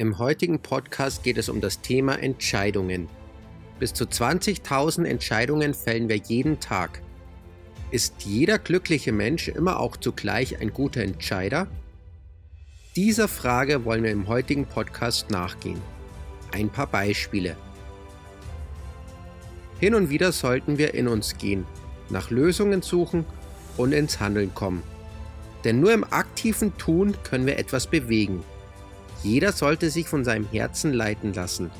Im heutigen Podcast geht es um das Thema Entscheidungen. Bis zu 20.000 Entscheidungen fällen wir jeden Tag. Ist jeder glückliche Mensch immer auch zugleich ein guter Entscheider? Dieser Frage wollen wir im heutigen Podcast nachgehen. Ein paar Beispiele. Hin und wieder sollten wir in uns gehen, nach Lösungen suchen und ins Handeln kommen. Denn nur im aktiven Tun können wir etwas bewegen. Jeder sollte sich von seinem Herzen leiten lassen.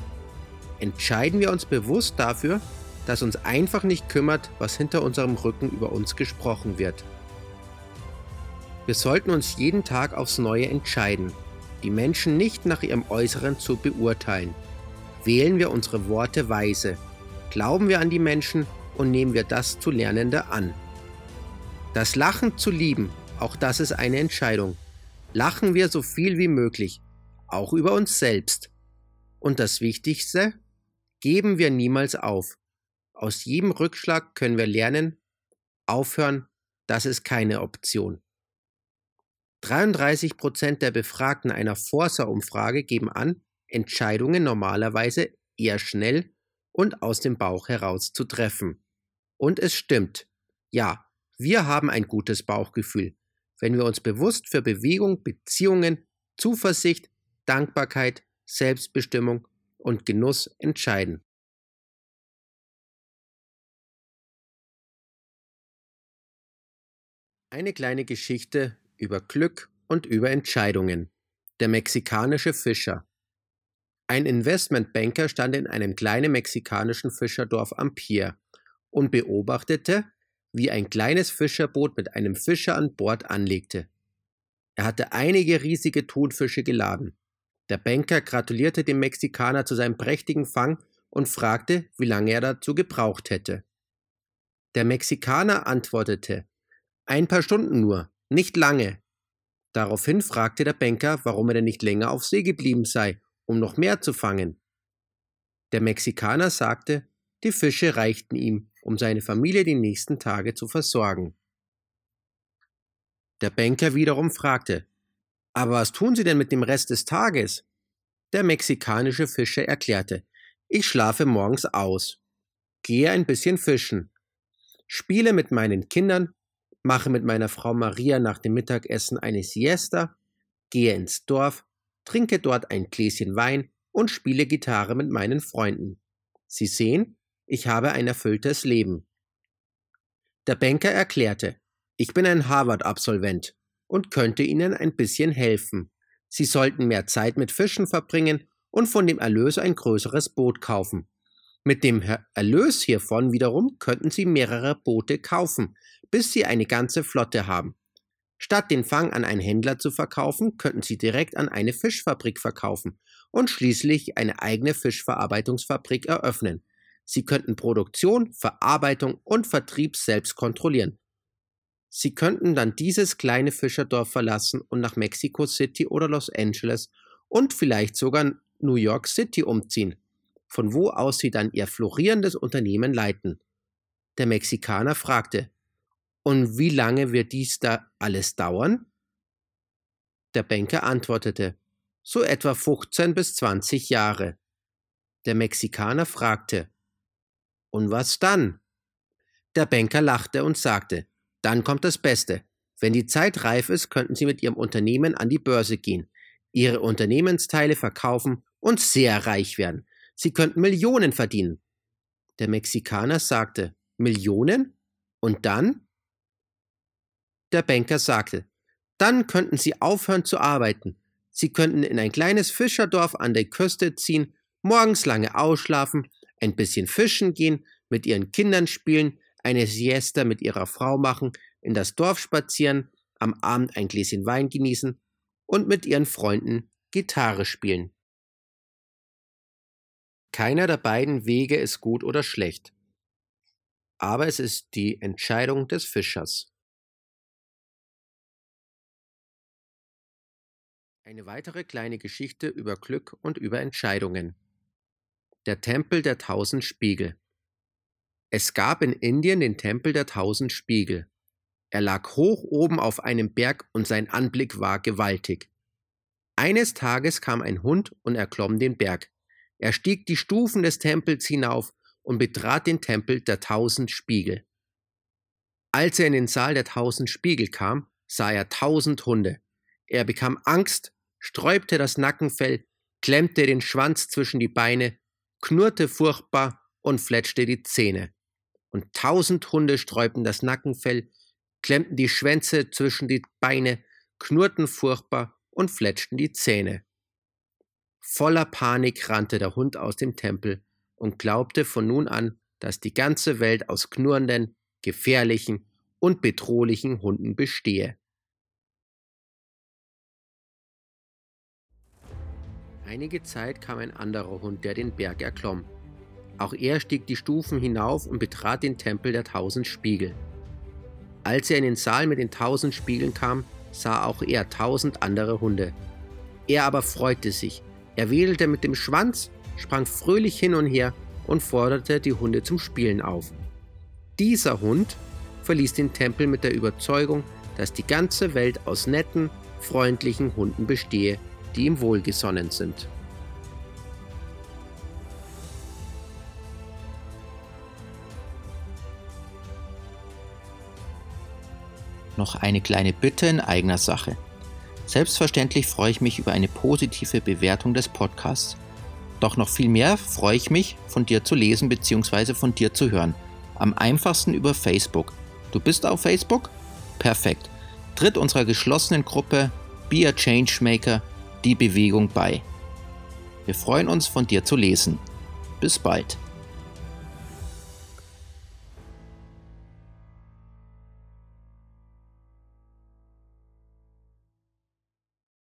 Entscheiden wir uns bewusst dafür, dass uns einfach nicht kümmert, was hinter unserem Rücken über uns gesprochen wird. Wir sollten uns jeden Tag aufs Neue entscheiden, die Menschen nicht nach ihrem Äußeren zu beurteilen. Wählen wir unsere Worte weise, glauben wir an die Menschen und nehmen wir das zu Lernende an. Das Lachen zu lieben, auch das ist eine Entscheidung. Lachen wir so viel wie möglich, auch über uns selbst. Und das Wichtigste, geben wir niemals auf. Aus jedem Rückschlag können wir lernen, aufhören, das ist keine Option. 33 Prozent der Befragten einer Forsa-Umfrage geben an, Entscheidungen normalerweise eher schnell und aus dem Bauch heraus zu treffen. Und es stimmt. Ja, wir haben ein gutes Bauchgefühl, wenn wir uns bewusst für Bewegung, Beziehungen, Zuversicht, Dankbarkeit, Selbstbestimmung und Genuss entscheiden. Eine kleine Geschichte über Glück und über Entscheidungen. Der mexikanische Fischer. Ein Investmentbanker stand in einem kleinen mexikanischen Fischerdorf am Pier und beobachtete, wie ein kleines Fischerboot mit einem Fischer an Bord anlegte. Er hatte einige riesige Thunfische geladen. Der Banker gratulierte dem Mexikaner zu seinem prächtigen Fang und fragte, wie lange er dazu gebraucht hätte. Der Mexikaner antwortete, ein paar Stunden nur, nicht lange. Daraufhin fragte der Banker, warum er denn nicht länger auf See geblieben sei, um noch mehr zu fangen. Der Mexikaner sagte, die Fische reichten ihm, um seine Familie die nächsten Tage zu versorgen. Der Banker wiederum fragte, aber was tun Sie denn mit dem Rest des Tages? Der mexikanische Fischer erklärte, ich schlafe morgens aus, gehe ein bisschen fischen, spiele mit meinen Kindern, mache mit meiner Frau Maria nach dem Mittagessen eine Siesta, gehe ins Dorf, trinke dort ein Gläschen Wein und spiele Gitarre mit meinen Freunden. Sie sehen, ich habe ein erfülltes Leben. Der Banker erklärte, ich bin ein Harvard-Absolvent und könnte Ihnen ein bisschen helfen. Sie sollten mehr Zeit mit Fischen verbringen und von dem Erlös ein größeres Boot kaufen. Mit dem Erlös hiervon wiederum könnten Sie mehrere Boote kaufen, bis Sie eine ganze Flotte haben. Statt den Fang an einen Händler zu verkaufen, könnten Sie direkt an eine Fischfabrik verkaufen und schließlich eine eigene Fischverarbeitungsfabrik eröffnen. Sie könnten Produktion, Verarbeitung und Vertrieb selbst kontrollieren Sie könnten dann dieses kleine Fischerdorf verlassen und nach Mexico City oder Los Angeles und vielleicht sogar New York City umziehen, von wo aus sie dann ihr florierendes Unternehmen leiten. Der Mexikaner fragte, und wie lange wird dies da alles dauern? Der Banker antwortete, so etwa 15 bis 20 Jahre. Der Mexikaner fragte, und was dann? Der Banker lachte und sagte, dann kommt das Beste. Wenn die Zeit reif ist, könnten Sie mit Ihrem Unternehmen an die Börse gehen, Ihre Unternehmensteile verkaufen und sehr reich werden. Sie könnten Millionen verdienen. Der Mexikaner sagte, Millionen? Und dann? Der Banker sagte, dann könnten Sie aufhören zu arbeiten. Sie könnten in ein kleines Fischerdorf an der Küste ziehen, morgens lange ausschlafen, ein bisschen fischen gehen, mit Ihren Kindern spielen, eine Siesta mit ihrer Frau machen, in das Dorf spazieren, am Abend ein Gläschen Wein genießen und mit ihren Freunden Gitarre spielen. Keiner der beiden Wege ist gut oder schlecht, aber es ist die Entscheidung des Fischers. Eine weitere kleine Geschichte über Glück und über Entscheidungen. Der Tempel der tausend Spiegel. Es gab in Indien den Tempel der tausend Spiegel. Er lag hoch oben auf einem Berg und sein Anblick war gewaltig. Eines Tages kam ein Hund und erklomm den Berg. Er stieg die Stufen des Tempels hinauf und betrat den Tempel der tausend Spiegel. Als er in den Saal der tausend Spiegel kam, sah er tausend Hunde. Er bekam Angst, sträubte das Nackenfell, klemmte den Schwanz zwischen die Beine, knurrte furchtbar und fletschte die Zähne. Und tausend Hunde sträubten das Nackenfell, klemmten die Schwänze zwischen die Beine, knurrten furchtbar und fletschten die Zähne. Voller Panik rannte der Hund aus dem Tempel und glaubte von nun an, dass die ganze Welt aus knurrenden, gefährlichen und bedrohlichen Hunden bestehe. Einige Zeit kam ein anderer Hund, der den Berg erklomm. Auch er stieg die Stufen hinauf und betrat den Tempel der tausend Spiegel. Als er in den Saal mit den tausend Spiegeln kam, sah auch er tausend andere Hunde. Er aber freute sich. Er wedelte mit dem Schwanz, sprang fröhlich hin und her und forderte die Hunde zum Spielen auf. Dieser Hund verließ den Tempel mit der Überzeugung, dass die ganze Welt aus netten, freundlichen Hunden bestehe, die ihm wohlgesonnen sind. Noch eine kleine Bitte in eigener Sache. Selbstverständlich freue ich mich über eine positive Bewertung des Podcasts. Doch noch viel mehr freue ich mich, von dir zu lesen bzw. von dir zu hören. Am einfachsten über Facebook. Du bist auf Facebook? Perfekt. Tritt unserer geschlossenen Gruppe Be a Changemaker die Bewegung bei. Wir freuen uns, von dir zu lesen. Bis bald.